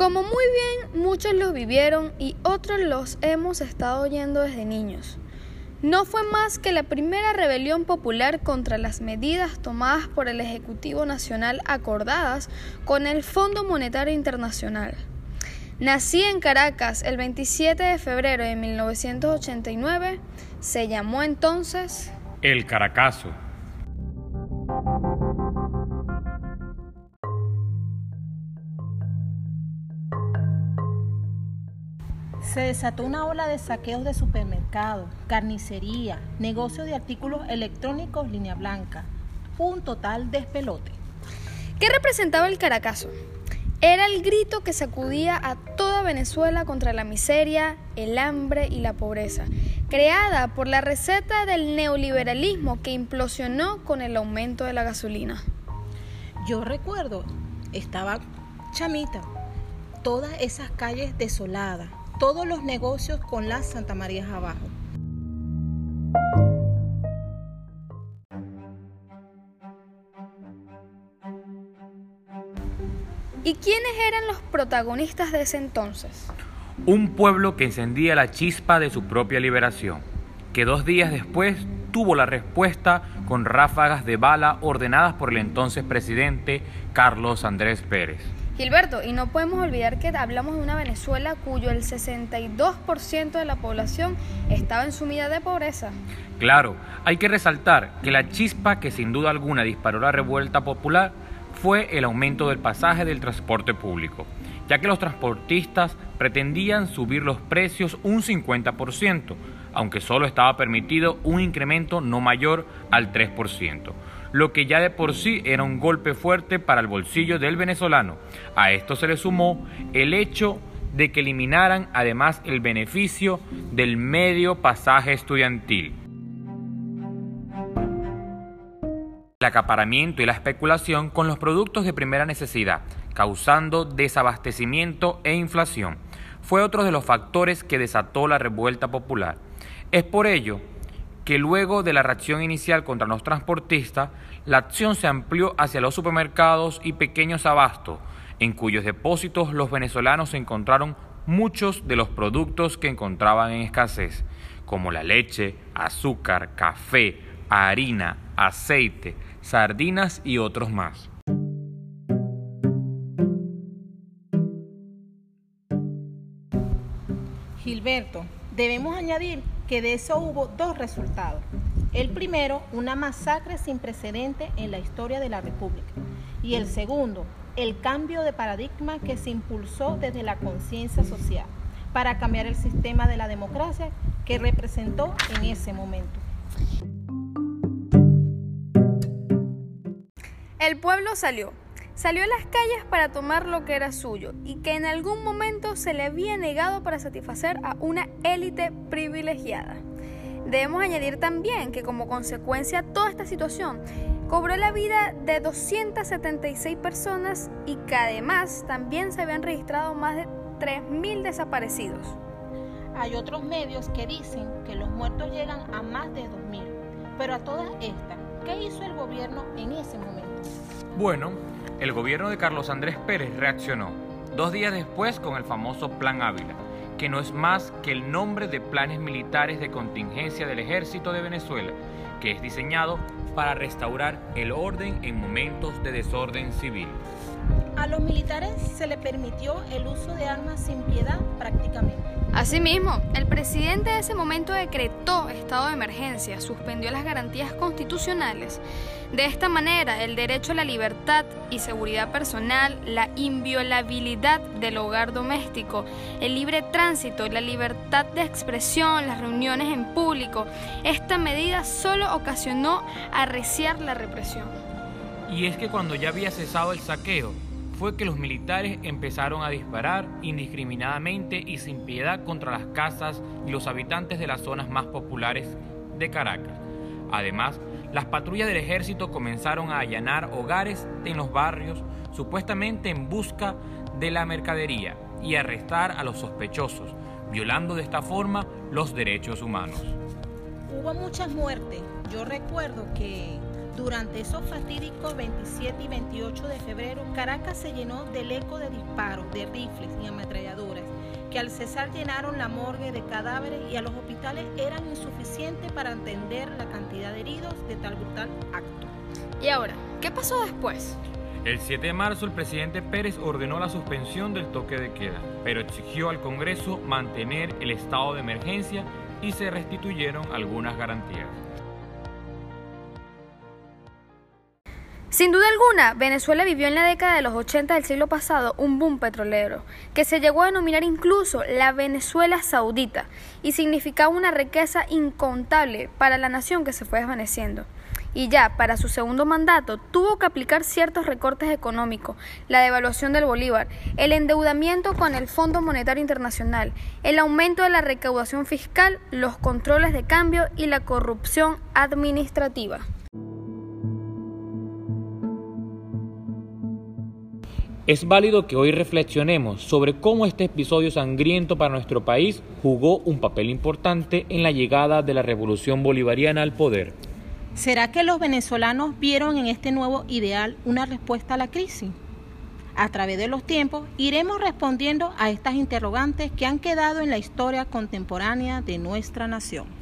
Como muy bien muchos los vivieron y otros los hemos estado oyendo desde niños. No fue más que la primera rebelión popular contra las medidas tomadas por el Ejecutivo Nacional acordadas con el Fondo Monetario Internacional. Nací en Caracas el 27 de febrero de 1989, se llamó entonces El Caracazo. Se desató una ola de saqueos de supermercados, carnicería, negocio de artículos electrónicos línea blanca. Un total despelote. ¿Qué representaba el Caracazo? Era el grito que sacudía a toda Venezuela contra la miseria, el hambre y la pobreza, creada por la receta del neoliberalismo que implosionó con el aumento de la gasolina. Yo recuerdo, estaba chamita, todas esas calles desoladas, todos los negocios con las Santa Marías abajo. ¿Y quiénes eran los protagonistas de ese entonces? Un pueblo que encendía la chispa de su propia liberación, que dos días después tuvo la respuesta con ráfagas de bala ordenadas por el entonces presidente Carlos Andrés Pérez. Gilberto, y no podemos olvidar que hablamos de una Venezuela cuyo el 62% de la población estaba en sumida de pobreza. Claro, hay que resaltar que la chispa que sin duda alguna disparó la revuelta popular fue el aumento del pasaje del transporte público, ya que los transportistas pretendían subir los precios un 50%, aunque solo estaba permitido un incremento no mayor al 3% lo que ya de por sí era un golpe fuerte para el bolsillo del venezolano. A esto se le sumó el hecho de que eliminaran además el beneficio del medio pasaje estudiantil. El acaparamiento y la especulación con los productos de primera necesidad, causando desabastecimiento e inflación, fue otro de los factores que desató la revuelta popular. Es por ello que luego de la reacción inicial contra los transportistas, la acción se amplió hacia los supermercados y pequeños abastos, en cuyos depósitos los venezolanos encontraron muchos de los productos que encontraban en escasez, como la leche, azúcar, café, harina, aceite, sardinas y otros más. Gilberto, debemos añadir que de eso hubo dos resultados. El primero, una masacre sin precedente en la historia de la República. Y el segundo, el cambio de paradigma que se impulsó desde la conciencia social para cambiar el sistema de la democracia que representó en ese momento. El pueblo salió, salió a las calles para tomar lo que era suyo y que en algún momento se le había negado para satisfacer a una élite privilegiada. Debemos añadir también que como consecuencia toda esta situación cobró la vida de 276 personas y que además también se habían registrado más de 3.000 desaparecidos. Hay otros medios que dicen que los muertos llegan a más de 2.000, pero a todas estas, ¿qué hizo el gobierno en ese momento? Bueno, el gobierno de Carlos Andrés Pérez reaccionó dos días después con el famoso Plan Ávila, que no es más que el nombre de planes militares de contingencia del ejército de Venezuela, que es diseñado para restaurar el orden en momentos de desorden civil. A los militares se les permitió el uso de armas sin piedad prácticamente. Asimismo, el presidente de ese momento decretó estado de emergencia, suspendió las garantías constitucionales. De esta manera, el derecho a la libertad y seguridad personal, la inviolabilidad del hogar doméstico, el libre tránsito, la libertad de expresión, las reuniones en público, esta medida solo ocasionó arreciar la represión. Y es que cuando ya había cesado el saqueo, fue que los militares empezaron a disparar indiscriminadamente y sin piedad contra las casas y los habitantes de las zonas más populares de Caracas. Además, las patrullas del ejército comenzaron a allanar hogares en los barrios, supuestamente en busca de la mercadería, y arrestar a los sospechosos, violando de esta forma los derechos humanos. Hubo muchas muertes. Yo recuerdo que Durante esos fatídicos 27 y 28 de febrero, Caracas se llenó del eco de disparos, de rifles y ametralladoras, que al cesar llenaron la morgue de cadáveres y a los hospitales eran insuficientes para atender la cantidad de heridos de tal brutal acto. ¿Y ahora? ¿Qué pasó después? El 7 de marzo el presidente Pérez ordenó la suspensión del toque de queda, pero exigió al Congreso mantener el estado de emergencia y se restituyeron algunas garantías. Sin duda alguna, Venezuela vivió en la década de los 80 del siglo pasado un boom petrolero, que se llegó a denominar incluso la Venezuela saudita, y significaba una riqueza incontable para la nación que se fue desvaneciendo y ya para su segundo mandato tuvo que aplicar ciertos recortes económicos, la devaluación del bolívar, el endeudamiento con el Fondo Monetario Internacional, el aumento de la recaudación fiscal, los controles de cambio y la corrupción administrativa. Es válido que hoy reflexionemos sobre cómo este episodio sangriento para nuestro país jugó un papel importante en la llegada de la revolución bolivariana al poder. ¿Será que los venezolanos vieron en este nuevo ideal una respuesta a la crisis? A través de los tiempos iremos respondiendo a estas interrogantes que han quedado en la historia contemporánea de nuestra nación.